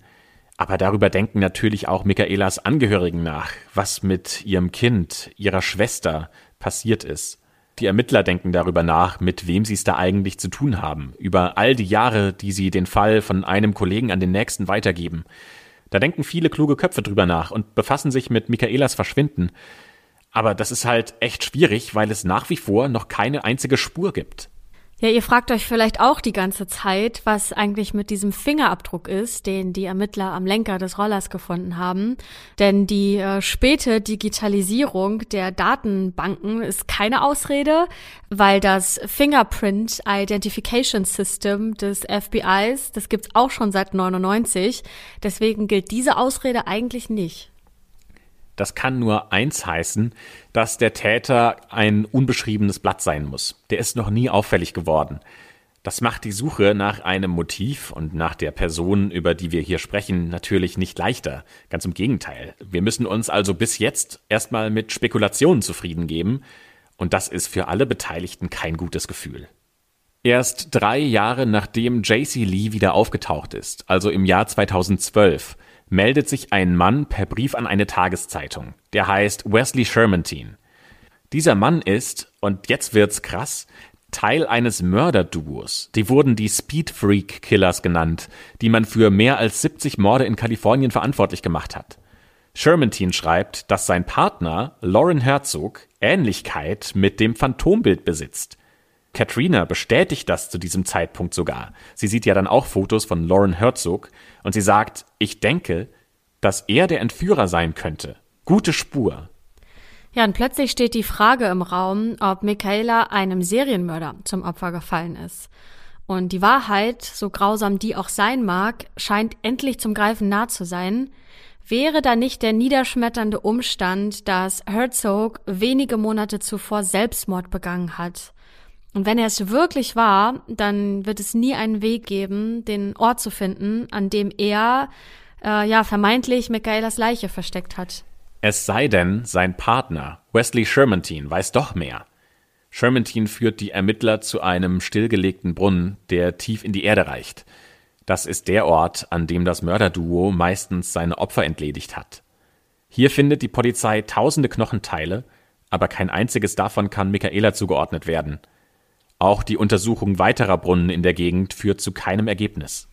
Aber darüber denken natürlich auch Michaelas Angehörigen nach, was mit ihrem Kind, ihrer Schwester passiert ist. Die Ermittler denken darüber nach, mit wem sie es da eigentlich zu tun haben, über all die Jahre, die sie den Fall von einem Kollegen an den nächsten weitergeben. Da denken viele kluge Köpfe drüber nach und befassen sich mit Michaelas Verschwinden. Aber das ist halt echt schwierig, weil es nach wie vor noch keine einzige Spur gibt. Ja, ihr fragt euch vielleicht auch die ganze Zeit, was eigentlich mit diesem Fingerabdruck ist, den die Ermittler am Lenker des Rollers gefunden haben. Denn die äh, späte Digitalisierung der Datenbanken ist keine Ausrede, weil das Fingerprint Identification System des FBIs, das gibt's auch schon seit 99. Deswegen gilt diese Ausrede eigentlich nicht. Das kann nur eins heißen, dass der Täter ein unbeschriebenes Blatt sein muss. Der ist noch nie auffällig geworden. Das macht die Suche nach einem Motiv und nach der Person, über die wir hier sprechen, natürlich nicht leichter. Ganz im Gegenteil. Wir müssen uns also bis jetzt erstmal mit Spekulationen zufrieden geben. Und das ist für alle Beteiligten kein gutes Gefühl. Erst drei Jahre nachdem JC Lee wieder aufgetaucht ist, also im Jahr 2012, meldet sich ein Mann per Brief an eine Tageszeitung. Der heißt Wesley Shermantine. Dieser Mann ist, und jetzt wird's krass, Teil eines Mörderduos. Die wurden die Speed Freak Killers genannt, die man für mehr als 70 Morde in Kalifornien verantwortlich gemacht hat. Shermantine schreibt, dass sein Partner, Lauren Herzog, Ähnlichkeit mit dem Phantombild besitzt. Katrina bestätigt das zu diesem Zeitpunkt sogar. Sie sieht ja dann auch Fotos von Lauren Herzog und sie sagt, ich denke, dass er der Entführer sein könnte. Gute Spur. Ja, und plötzlich steht die Frage im Raum, ob Michaela einem Serienmörder zum Opfer gefallen ist. Und die Wahrheit, so grausam die auch sein mag, scheint endlich zum Greifen nah zu sein. Wäre da nicht der niederschmetternde Umstand, dass Herzog wenige Monate zuvor Selbstmord begangen hat? Und wenn er es wirklich war, dann wird es nie einen Weg geben, den Ort zu finden, an dem er äh, ja vermeintlich Michaelas Leiche versteckt hat. Es sei denn, sein Partner, Wesley Shermantine, weiß doch mehr. Shermantine führt die Ermittler zu einem stillgelegten Brunnen, der tief in die Erde reicht. Das ist der Ort, an dem das Mörderduo meistens seine Opfer entledigt hat. Hier findet die Polizei tausende Knochenteile, aber kein einziges davon kann Michaela zugeordnet werden. Auch die Untersuchung weiterer Brunnen in der Gegend führt zu keinem Ergebnis.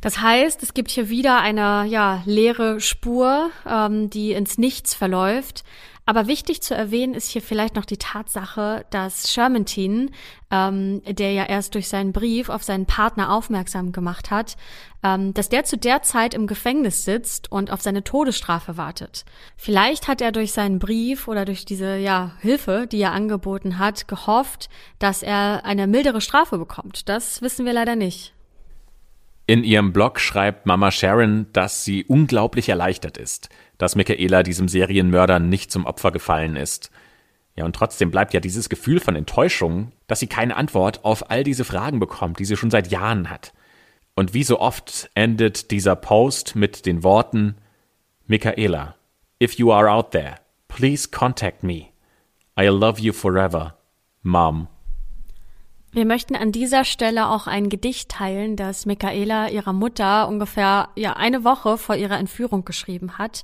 Das heißt, es gibt hier wieder eine ja, leere Spur, ähm, die ins Nichts verläuft. Aber wichtig zu erwähnen ist hier vielleicht noch die Tatsache, dass Shermantine, ähm, der ja erst durch seinen Brief auf seinen Partner aufmerksam gemacht hat, ähm, dass der zu der Zeit im Gefängnis sitzt und auf seine Todesstrafe wartet. Vielleicht hat er durch seinen Brief oder durch diese ja, Hilfe, die er angeboten hat, gehofft, dass er eine mildere Strafe bekommt. Das wissen wir leider nicht. In ihrem Blog schreibt Mama Sharon, dass sie unglaublich erleichtert ist, dass Michaela diesem Serienmörder nicht zum Opfer gefallen ist. Ja, und trotzdem bleibt ja dieses Gefühl von Enttäuschung, dass sie keine Antwort auf all diese Fragen bekommt, die sie schon seit Jahren hat. Und wie so oft endet dieser Post mit den Worten Michaela, if you are out there, please contact me. I love you forever. Mom. Wir möchten an dieser Stelle auch ein Gedicht teilen, das Michaela ihrer Mutter ungefähr ja eine Woche vor ihrer Entführung geschrieben hat.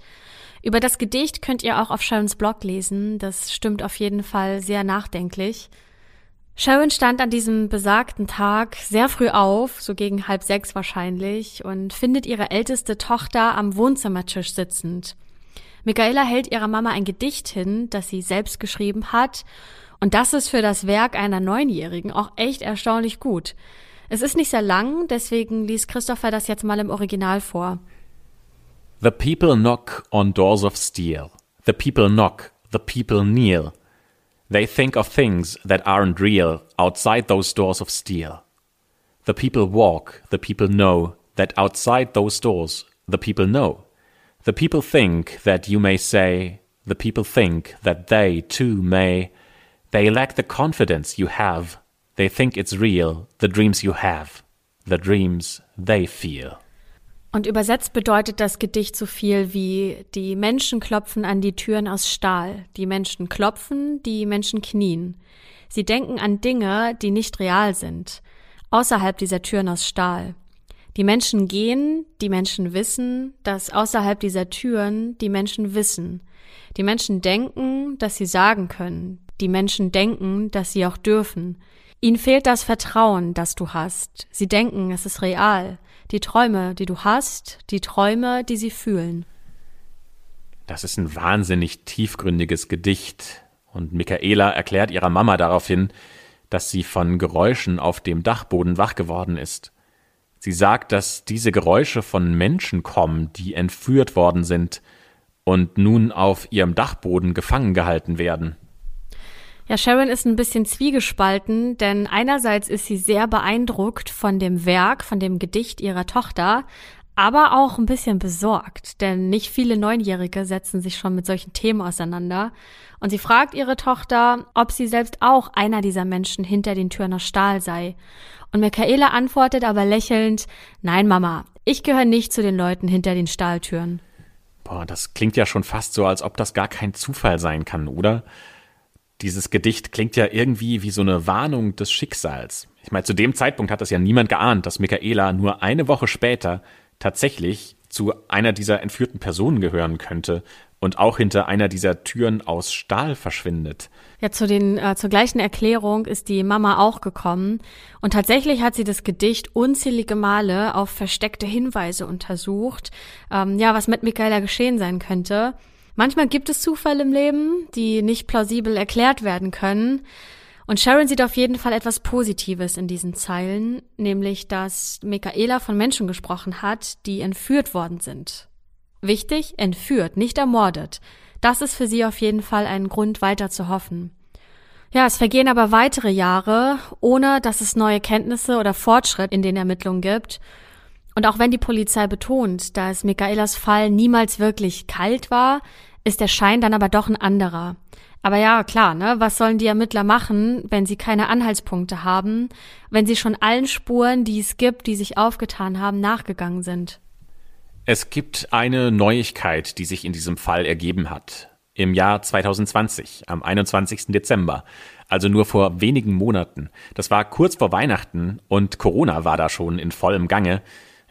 Über das Gedicht könnt ihr auch auf Sharons Blog lesen. Das stimmt auf jeden Fall sehr nachdenklich. Sharon stand an diesem besagten Tag sehr früh auf, so gegen halb sechs wahrscheinlich, und findet ihre älteste Tochter am Wohnzimmertisch sitzend. Michaela hält ihrer Mama ein Gedicht hin, das sie selbst geschrieben hat und das ist für das Werk einer Neunjährigen auch echt erstaunlich gut. Es ist nicht sehr lang, deswegen liest Christopher das jetzt mal im Original vor. The people knock on doors of steel. The people knock, the people kneel. They think of things that aren't real outside those doors of steel. The people walk, the people know that outside those doors the people know. The people think that you may say, the people think that they too may They lack the confidence you have. They think it's real, the dreams you have, the dreams they feel. Und übersetzt bedeutet das Gedicht so viel wie die Menschen klopfen an die Türen aus Stahl, die Menschen klopfen, die Menschen knien. Sie denken an Dinge, die nicht real sind, außerhalb dieser Türen aus Stahl. Die Menschen gehen, die Menschen wissen, dass außerhalb dieser Türen die Menschen wissen. Die Menschen denken, dass sie sagen können, die Menschen denken, dass sie auch dürfen. Ihnen fehlt das Vertrauen, das du hast. Sie denken, es ist real. Die Träume, die du hast, die Träume, die sie fühlen. Das ist ein wahnsinnig tiefgründiges Gedicht. Und Michaela erklärt ihrer Mama daraufhin, dass sie von Geräuschen auf dem Dachboden wach geworden ist. Sie sagt, dass diese Geräusche von Menschen kommen, die entführt worden sind und nun auf ihrem Dachboden gefangen gehalten werden. Ja, Sharon ist ein bisschen zwiegespalten, denn einerseits ist sie sehr beeindruckt von dem Werk, von dem Gedicht ihrer Tochter, aber auch ein bisschen besorgt, denn nicht viele Neunjährige setzen sich schon mit solchen Themen auseinander. Und sie fragt ihre Tochter, ob sie selbst auch einer dieser Menschen hinter den Türen aus Stahl sei. Und Michaela antwortet aber lächelnd, nein, Mama, ich gehöre nicht zu den Leuten hinter den Stahltüren. Boah, das klingt ja schon fast so, als ob das gar kein Zufall sein kann, oder? dieses Gedicht klingt ja irgendwie wie so eine Warnung des Schicksals. Ich meine, zu dem Zeitpunkt hat das ja niemand geahnt, dass Michaela nur eine Woche später tatsächlich zu einer dieser entführten Personen gehören könnte und auch hinter einer dieser Türen aus Stahl verschwindet. Ja, zu den äh, zur gleichen Erklärung ist die Mama auch gekommen und tatsächlich hat sie das Gedicht unzählige Male auf versteckte Hinweise untersucht, ähm, ja, was mit Michaela geschehen sein könnte. Manchmal gibt es Zufälle im Leben, die nicht plausibel erklärt werden können. Und Sharon sieht auf jeden Fall etwas Positives in diesen Zeilen, nämlich, dass Michaela von Menschen gesprochen hat, die entführt worden sind. Wichtig, entführt, nicht ermordet. Das ist für sie auf jeden Fall ein Grund weiter zu hoffen. Ja, es vergehen aber weitere Jahre, ohne dass es neue Kenntnisse oder Fortschritt in den Ermittlungen gibt. Und auch wenn die Polizei betont, dass Michaelas Fall niemals wirklich kalt war, ist der Schein dann aber doch ein anderer. Aber ja, klar, ne? Was sollen die Ermittler machen, wenn sie keine Anhaltspunkte haben, wenn sie schon allen Spuren, die es gibt, die sich aufgetan haben, nachgegangen sind? Es gibt eine Neuigkeit, die sich in diesem Fall ergeben hat. Im Jahr 2020, am 21. Dezember, also nur vor wenigen Monaten. Das war kurz vor Weihnachten und Corona war da schon in vollem Gange.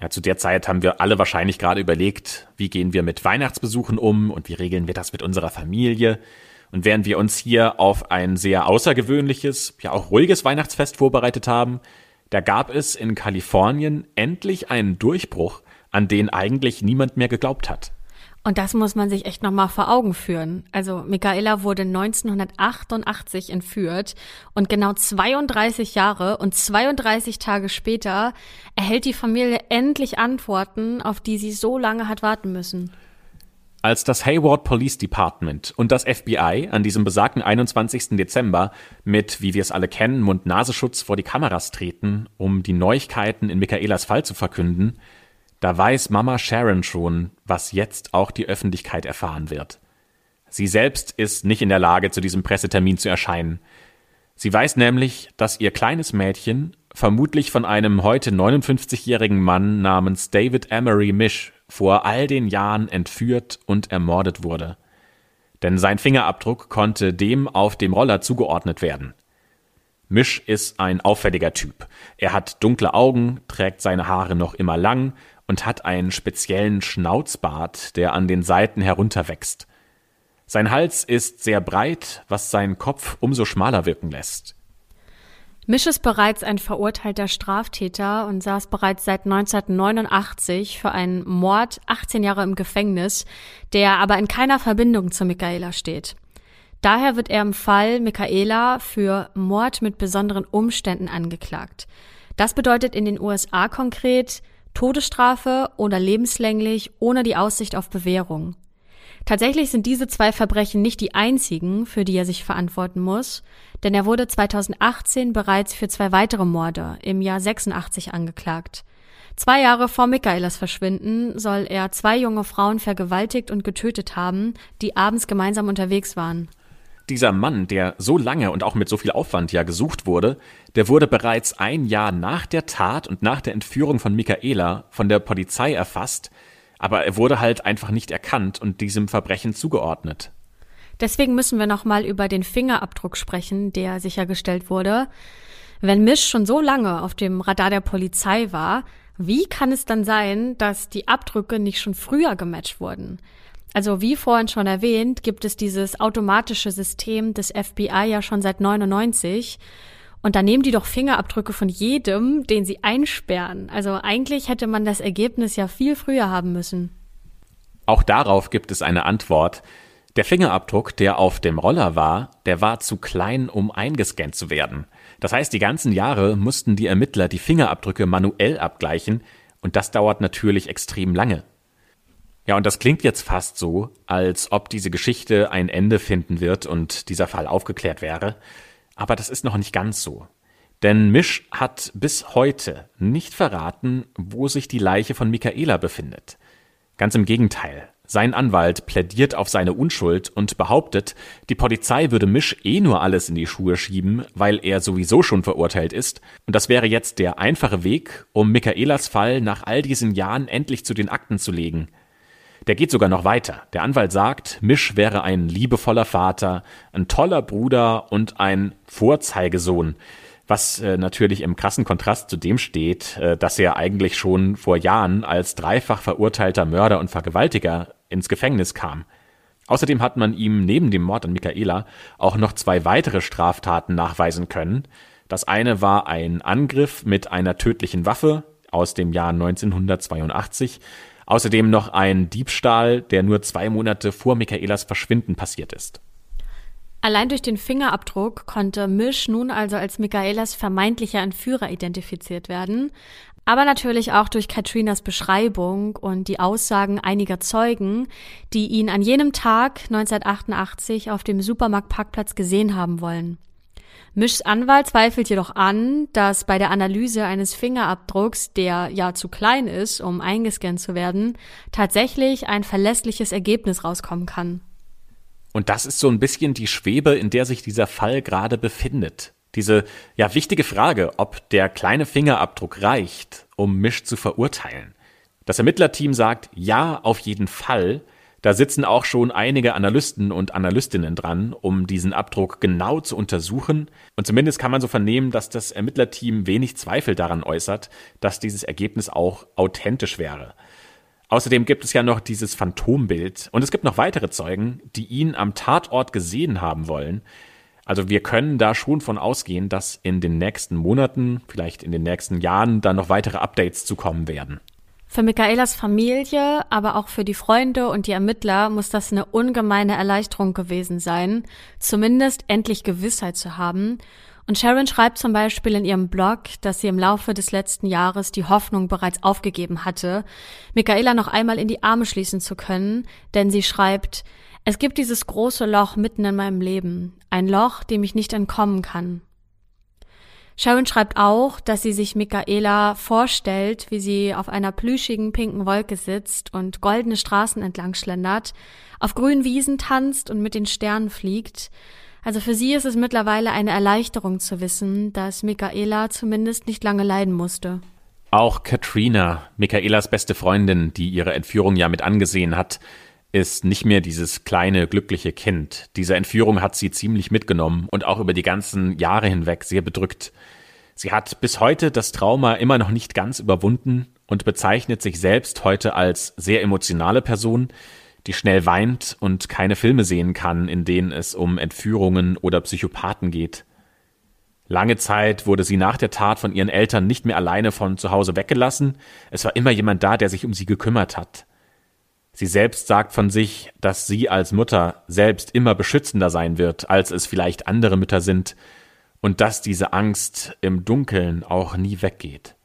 Ja, zu der Zeit haben wir alle wahrscheinlich gerade überlegt, wie gehen wir mit Weihnachtsbesuchen um und wie regeln wir das mit unserer Familie. Und während wir uns hier auf ein sehr außergewöhnliches, ja auch ruhiges Weihnachtsfest vorbereitet haben, da gab es in Kalifornien endlich einen Durchbruch, an den eigentlich niemand mehr geglaubt hat. Und das muss man sich echt nochmal vor Augen führen. Also Michaela wurde 1988 entführt und genau 32 Jahre und 32 Tage später erhält die Familie endlich Antworten, auf die sie so lange hat warten müssen. Als das Hayward Police Department und das FBI an diesem besagten 21. Dezember mit, wie wir es alle kennen, Mund-Nasenschutz vor die Kameras treten, um die Neuigkeiten in Michaelas Fall zu verkünden, da weiß Mama Sharon schon, was jetzt auch die Öffentlichkeit erfahren wird. Sie selbst ist nicht in der Lage, zu diesem Pressetermin zu erscheinen. Sie weiß nämlich, dass ihr kleines Mädchen vermutlich von einem heute 59-jährigen Mann namens David Emery Mish vor all den Jahren entführt und ermordet wurde. Denn sein Fingerabdruck konnte dem auf dem Roller zugeordnet werden. Misch ist ein auffälliger Typ. Er hat dunkle Augen, trägt seine Haare noch immer lang und hat einen speziellen Schnauzbart, der an den Seiten herunterwächst. Sein Hals ist sehr breit, was seinen Kopf umso schmaler wirken lässt. Misch ist bereits ein verurteilter Straftäter und saß bereits seit 1989 für einen Mord 18 Jahre im Gefängnis, der aber in keiner Verbindung zu Michaela steht. Daher wird er im Fall Michaela für Mord mit besonderen Umständen angeklagt. Das bedeutet in den USA konkret Todesstrafe oder lebenslänglich ohne die Aussicht auf Bewährung. Tatsächlich sind diese zwei Verbrechen nicht die einzigen, für die er sich verantworten muss, denn er wurde 2018 bereits für zwei weitere Morde im Jahr 86 angeklagt. Zwei Jahre vor Michaelas Verschwinden soll er zwei junge Frauen vergewaltigt und getötet haben, die abends gemeinsam unterwegs waren. Dieser Mann, der so lange und auch mit so viel Aufwand ja gesucht wurde, der wurde bereits ein Jahr nach der Tat und nach der Entführung von Michaela von der Polizei erfasst, aber er wurde halt einfach nicht erkannt und diesem Verbrechen zugeordnet. Deswegen müssen wir nochmal über den Fingerabdruck sprechen, der sichergestellt wurde. Wenn Misch schon so lange auf dem Radar der Polizei war, wie kann es dann sein, dass die Abdrücke nicht schon früher gematcht wurden? Also wie vorhin schon erwähnt, gibt es dieses automatische System des FBI ja schon seit 99 und da nehmen die doch Fingerabdrücke von jedem, den sie einsperren. Also eigentlich hätte man das Ergebnis ja viel früher haben müssen. Auch darauf gibt es eine Antwort. Der Fingerabdruck, der auf dem Roller war, der war zu klein, um eingescannt zu werden. Das heißt, die ganzen Jahre mussten die Ermittler die Fingerabdrücke manuell abgleichen und das dauert natürlich extrem lange. Ja, und das klingt jetzt fast so, als ob diese Geschichte ein Ende finden wird und dieser Fall aufgeklärt wäre. Aber das ist noch nicht ganz so. Denn Misch hat bis heute nicht verraten, wo sich die Leiche von Michaela befindet. Ganz im Gegenteil. Sein Anwalt plädiert auf seine Unschuld und behauptet, die Polizei würde Misch eh nur alles in die Schuhe schieben, weil er sowieso schon verurteilt ist. Und das wäre jetzt der einfache Weg, um Michaelas Fall nach all diesen Jahren endlich zu den Akten zu legen. Der geht sogar noch weiter. Der Anwalt sagt, Misch wäre ein liebevoller Vater, ein toller Bruder und ein Vorzeigesohn. Was äh, natürlich im krassen Kontrast zu dem steht, äh, dass er eigentlich schon vor Jahren als dreifach verurteilter Mörder und Vergewaltiger ins Gefängnis kam. Außerdem hat man ihm neben dem Mord an Michaela auch noch zwei weitere Straftaten nachweisen können. Das eine war ein Angriff mit einer tödlichen Waffe aus dem Jahr 1982 Außerdem noch ein Diebstahl, der nur zwei Monate vor Michaelas Verschwinden passiert ist. Allein durch den Fingerabdruck konnte Misch nun also als Michaelas vermeintlicher Entführer identifiziert werden, aber natürlich auch durch Katrinas Beschreibung und die Aussagen einiger Zeugen, die ihn an jenem Tag 1988 auf dem Supermarktparkplatz gesehen haben wollen. Mischs Anwalt zweifelt jedoch an, dass bei der Analyse eines Fingerabdrucks, der ja zu klein ist, um eingescannt zu werden, tatsächlich ein verlässliches Ergebnis rauskommen kann. Und das ist so ein bisschen die Schwebe, in der sich dieser Fall gerade befindet. Diese ja wichtige Frage, ob der kleine Fingerabdruck reicht, um Misch zu verurteilen. Das Ermittlerteam sagt ja, auf jeden Fall. Da sitzen auch schon einige Analysten und Analystinnen dran, um diesen Abdruck genau zu untersuchen. Und zumindest kann man so vernehmen, dass das Ermittlerteam wenig Zweifel daran äußert, dass dieses Ergebnis auch authentisch wäre. Außerdem gibt es ja noch dieses Phantombild und es gibt noch weitere Zeugen, die ihn am Tatort gesehen haben wollen. Also wir können da schon von ausgehen, dass in den nächsten Monaten, vielleicht in den nächsten Jahren, dann noch weitere Updates zukommen werden. Für Michaelas Familie, aber auch für die Freunde und die Ermittler muss das eine ungemeine Erleichterung gewesen sein, zumindest endlich Gewissheit zu haben und Sharon schreibt zum Beispiel in ihrem Blog, dass sie im Laufe des letzten Jahres die Hoffnung bereits aufgegeben hatte, Michaela noch einmal in die Arme schließen zu können, denn sie schreibt, es gibt dieses große Loch mitten in meinem Leben, ein Loch, dem ich nicht entkommen kann. Sharon schreibt auch, dass sie sich Michaela vorstellt, wie sie auf einer plüschigen pinken Wolke sitzt und goldene Straßen entlang schlendert, auf grünen Wiesen tanzt und mit den Sternen fliegt, also für sie ist es mittlerweile eine Erleichterung zu wissen, dass Michaela zumindest nicht lange leiden musste. Auch Katrina, Michaelas beste Freundin, die ihre Entführung ja mit angesehen hat, ist nicht mehr dieses kleine, glückliche Kind. Diese Entführung hat sie ziemlich mitgenommen und auch über die ganzen Jahre hinweg sehr bedrückt. Sie hat bis heute das Trauma immer noch nicht ganz überwunden und bezeichnet sich selbst heute als sehr emotionale Person, die schnell weint und keine Filme sehen kann, in denen es um Entführungen oder Psychopathen geht. Lange Zeit wurde sie nach der Tat von ihren Eltern nicht mehr alleine von zu Hause weggelassen, es war immer jemand da, der sich um sie gekümmert hat. Sie selbst sagt von sich, dass sie als Mutter selbst immer beschützender sein wird, als es vielleicht andere Mütter sind, und dass diese Angst im Dunkeln auch nie weggeht.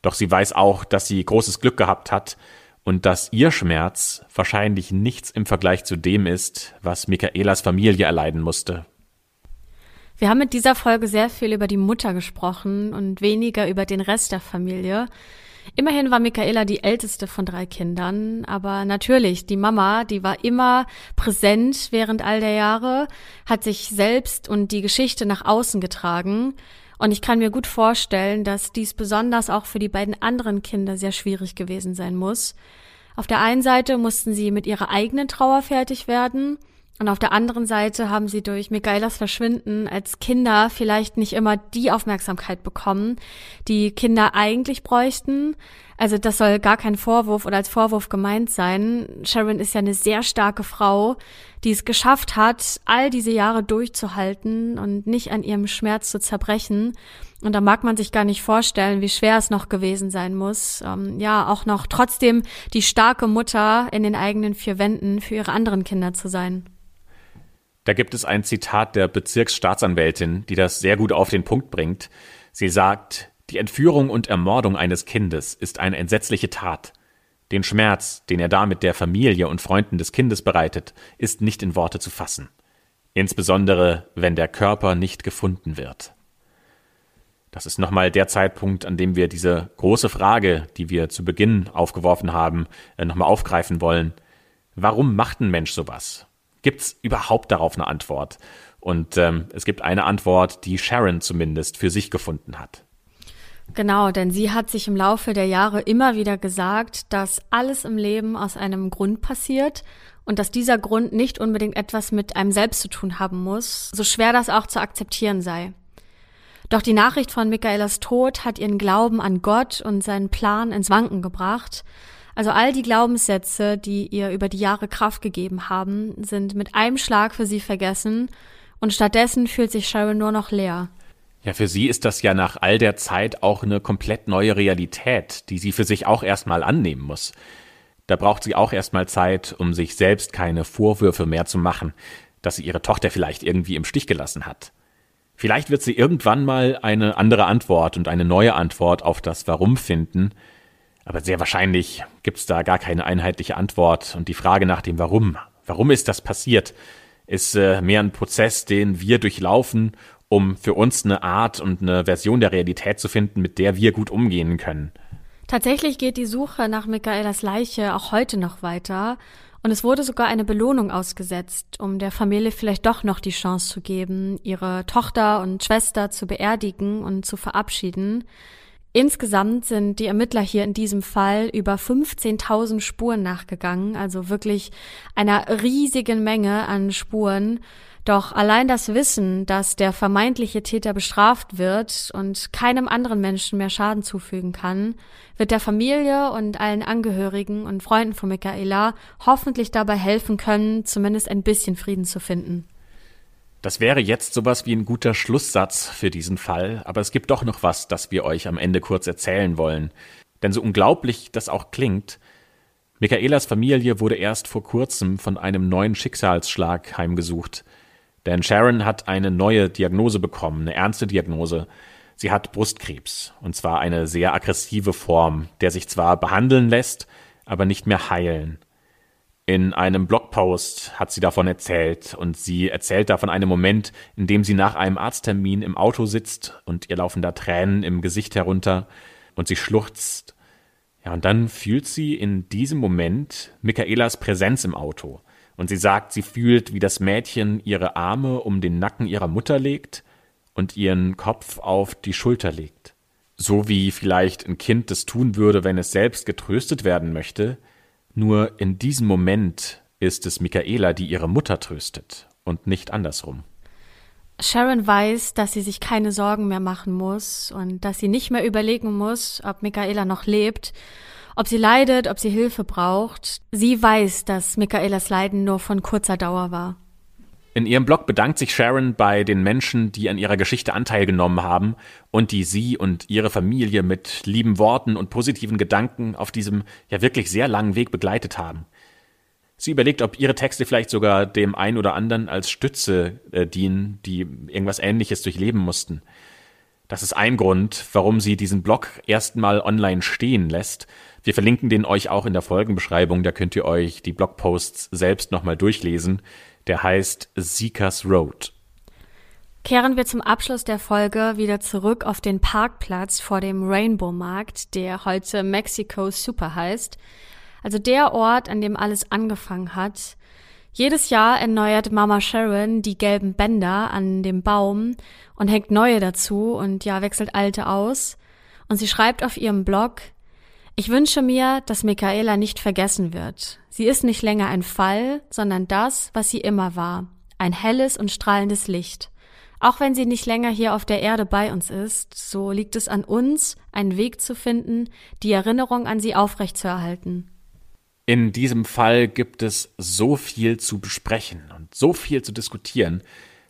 Doch sie weiß auch, dass sie großes Glück gehabt hat, und dass ihr Schmerz wahrscheinlich nichts im Vergleich zu dem ist, was Michaelas Familie erleiden musste. Wir haben mit dieser Folge sehr viel über die Mutter gesprochen und weniger über den Rest der Familie. Immerhin war Michaela die älteste von drei Kindern, aber natürlich, die Mama, die war immer präsent während all der Jahre, hat sich selbst und die Geschichte nach außen getragen. Und ich kann mir gut vorstellen, dass dies besonders auch für die beiden anderen Kinder sehr schwierig gewesen sein muss. Auf der einen Seite mussten sie mit ihrer eigenen Trauer fertig werden und auf der anderen Seite haben sie durch Michaelas Verschwinden als Kinder vielleicht nicht immer die Aufmerksamkeit bekommen, die Kinder eigentlich bräuchten. Also das soll gar kein Vorwurf oder als Vorwurf gemeint sein. Sharon ist ja eine sehr starke Frau, die es geschafft hat, all diese Jahre durchzuhalten und nicht an ihrem Schmerz zu zerbrechen. Und da mag man sich gar nicht vorstellen, wie schwer es noch gewesen sein muss. Ähm, ja, auch noch trotzdem die starke Mutter in den eigenen vier Wänden für ihre anderen Kinder zu sein. Da gibt es ein Zitat der Bezirksstaatsanwältin, die das sehr gut auf den Punkt bringt. Sie sagt, die Entführung und Ermordung eines Kindes ist eine entsetzliche Tat. Den Schmerz, den er damit der Familie und Freunden des Kindes bereitet, ist nicht in Worte zu fassen. Insbesondere, wenn der Körper nicht gefunden wird. Das ist nochmal der Zeitpunkt, an dem wir diese große Frage, die wir zu Beginn aufgeworfen haben, äh, nochmal aufgreifen wollen. Warum macht ein Mensch sowas? Gibt es überhaupt darauf eine Antwort? Und ähm, es gibt eine Antwort, die Sharon zumindest für sich gefunden hat. Genau, denn sie hat sich im Laufe der Jahre immer wieder gesagt, dass alles im Leben aus einem Grund passiert und dass dieser Grund nicht unbedingt etwas mit einem selbst zu tun haben muss, so schwer das auch zu akzeptieren sei. Doch die Nachricht von Michaelas Tod hat ihren Glauben an Gott und seinen Plan ins Wanken gebracht also all die Glaubenssätze, die ihr über die Jahre Kraft gegeben haben, sind mit einem Schlag für sie vergessen und stattdessen fühlt sich Sharon nur noch leer. Ja, für sie ist das ja nach all der Zeit auch eine komplett neue Realität, die sie für sich auch erstmal annehmen muss. Da braucht sie auch erstmal Zeit, um sich selbst keine Vorwürfe mehr zu machen. dass sie ihre Tochter vielleicht irgendwie im Stich gelassen hat. Vielleicht wird sie irgendwann mal eine andere Antwort und eine neue Antwort auf das Warum finden, aber sehr wahrscheinlich gibt es da gar keine einheitliche Antwort und die Frage nach dem Warum, warum ist das passiert, ist äh, mehr ein Prozess, den wir durchlaufen, um für uns eine Art und eine Version der Realität zu finden, mit der wir gut umgehen können. Tatsächlich geht die Suche nach Michaelas Leiche auch heute noch weiter und es wurde sogar eine Belohnung ausgesetzt, um der Familie vielleicht doch noch die Chance zu geben, ihre Tochter und Schwester zu beerdigen und zu verabschieden. Insgesamt sind die Ermittler hier in diesem Fall über 15.000 Spuren nachgegangen, also wirklich einer riesigen Menge an Spuren. Doch allein das Wissen, dass der vermeintliche Täter bestraft wird und keinem anderen Menschen mehr Schaden zufügen kann, wird der Familie und allen Angehörigen und Freunden von Michaela hoffentlich dabei helfen können, zumindest ein bisschen Frieden zu finden. Das wäre jetzt sowas wie ein guter Schlusssatz für diesen Fall, aber es gibt doch noch was, das wir euch am Ende kurz erzählen wollen. Denn so unglaublich das auch klingt, Michaelas Familie wurde erst vor kurzem von einem neuen Schicksalsschlag heimgesucht. Denn Sharon hat eine neue Diagnose bekommen, eine ernste Diagnose. Sie hat Brustkrebs, und zwar eine sehr aggressive Form, der sich zwar behandeln lässt, aber nicht mehr heilen. In einem Blogpost hat sie davon erzählt und sie erzählt da von einem Moment, in dem sie nach einem Arzttermin im Auto sitzt und ihr laufen da Tränen im Gesicht herunter und sie schluchzt. Ja, und dann fühlt sie in diesem Moment Michaelas Präsenz im Auto. Und sie sagt, sie fühlt, wie das Mädchen ihre Arme um den Nacken ihrer Mutter legt und ihren Kopf auf die Schulter legt. So wie vielleicht ein Kind es tun würde, wenn es selbst getröstet werden möchte, nur in diesem Moment ist es Michaela, die ihre Mutter tröstet und nicht andersrum. Sharon weiß, dass sie sich keine Sorgen mehr machen muss und dass sie nicht mehr überlegen muss, ob Michaela noch lebt, ob sie leidet, ob sie Hilfe braucht. Sie weiß, dass Michaelas Leiden nur von kurzer Dauer war. In ihrem Blog bedankt sich Sharon bei den Menschen, die an ihrer Geschichte Anteil genommen haben und die sie und ihre Familie mit lieben Worten und positiven Gedanken auf diesem ja wirklich sehr langen Weg begleitet haben. Sie überlegt, ob ihre Texte vielleicht sogar dem einen oder anderen als Stütze äh, dienen, die irgendwas Ähnliches durchleben mussten. Das ist ein Grund, warum sie diesen Blog erstmal online stehen lässt. Wir verlinken den euch auch in der Folgenbeschreibung, da könnt ihr euch die Blogposts selbst nochmal durchlesen der heißt Seekers Road. Kehren wir zum Abschluss der Folge wieder zurück auf den Parkplatz vor dem Rainbow Markt, der heute Mexico Super heißt. Also der Ort, an dem alles angefangen hat. Jedes Jahr erneuert Mama Sharon die gelben Bänder an dem Baum und hängt neue dazu und ja, wechselt alte aus. Und sie schreibt auf ihrem Blog, ich wünsche mir, dass Michaela nicht vergessen wird. Sie ist nicht länger ein Fall, sondern das, was sie immer war. Ein helles und strahlendes Licht. Auch wenn sie nicht länger hier auf der Erde bei uns ist, so liegt es an uns, einen Weg zu finden, die Erinnerung an sie aufrechtzuerhalten. In diesem Fall gibt es so viel zu besprechen und so viel zu diskutieren.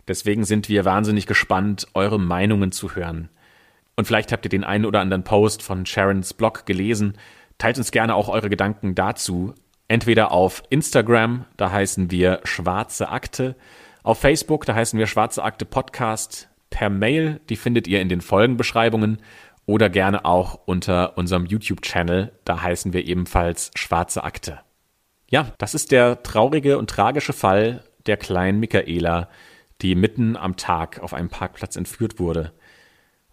Deswegen sind wir wahnsinnig gespannt, eure Meinungen zu hören. Und vielleicht habt ihr den einen oder anderen Post von Sharons Blog gelesen. Teilt uns gerne auch eure Gedanken dazu. Entweder auf Instagram, da heißen wir Schwarze Akte. Auf Facebook, da heißen wir Schwarze Akte Podcast. Per Mail, die findet ihr in den Folgenbeschreibungen. Oder gerne auch unter unserem YouTube-Channel, da heißen wir ebenfalls Schwarze Akte. Ja, das ist der traurige und tragische Fall der kleinen Michaela, die mitten am Tag auf einem Parkplatz entführt wurde.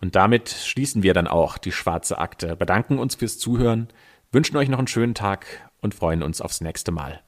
Und damit schließen wir dann auch die schwarze Akte, bedanken uns fürs Zuhören, wünschen euch noch einen schönen Tag und freuen uns aufs nächste Mal.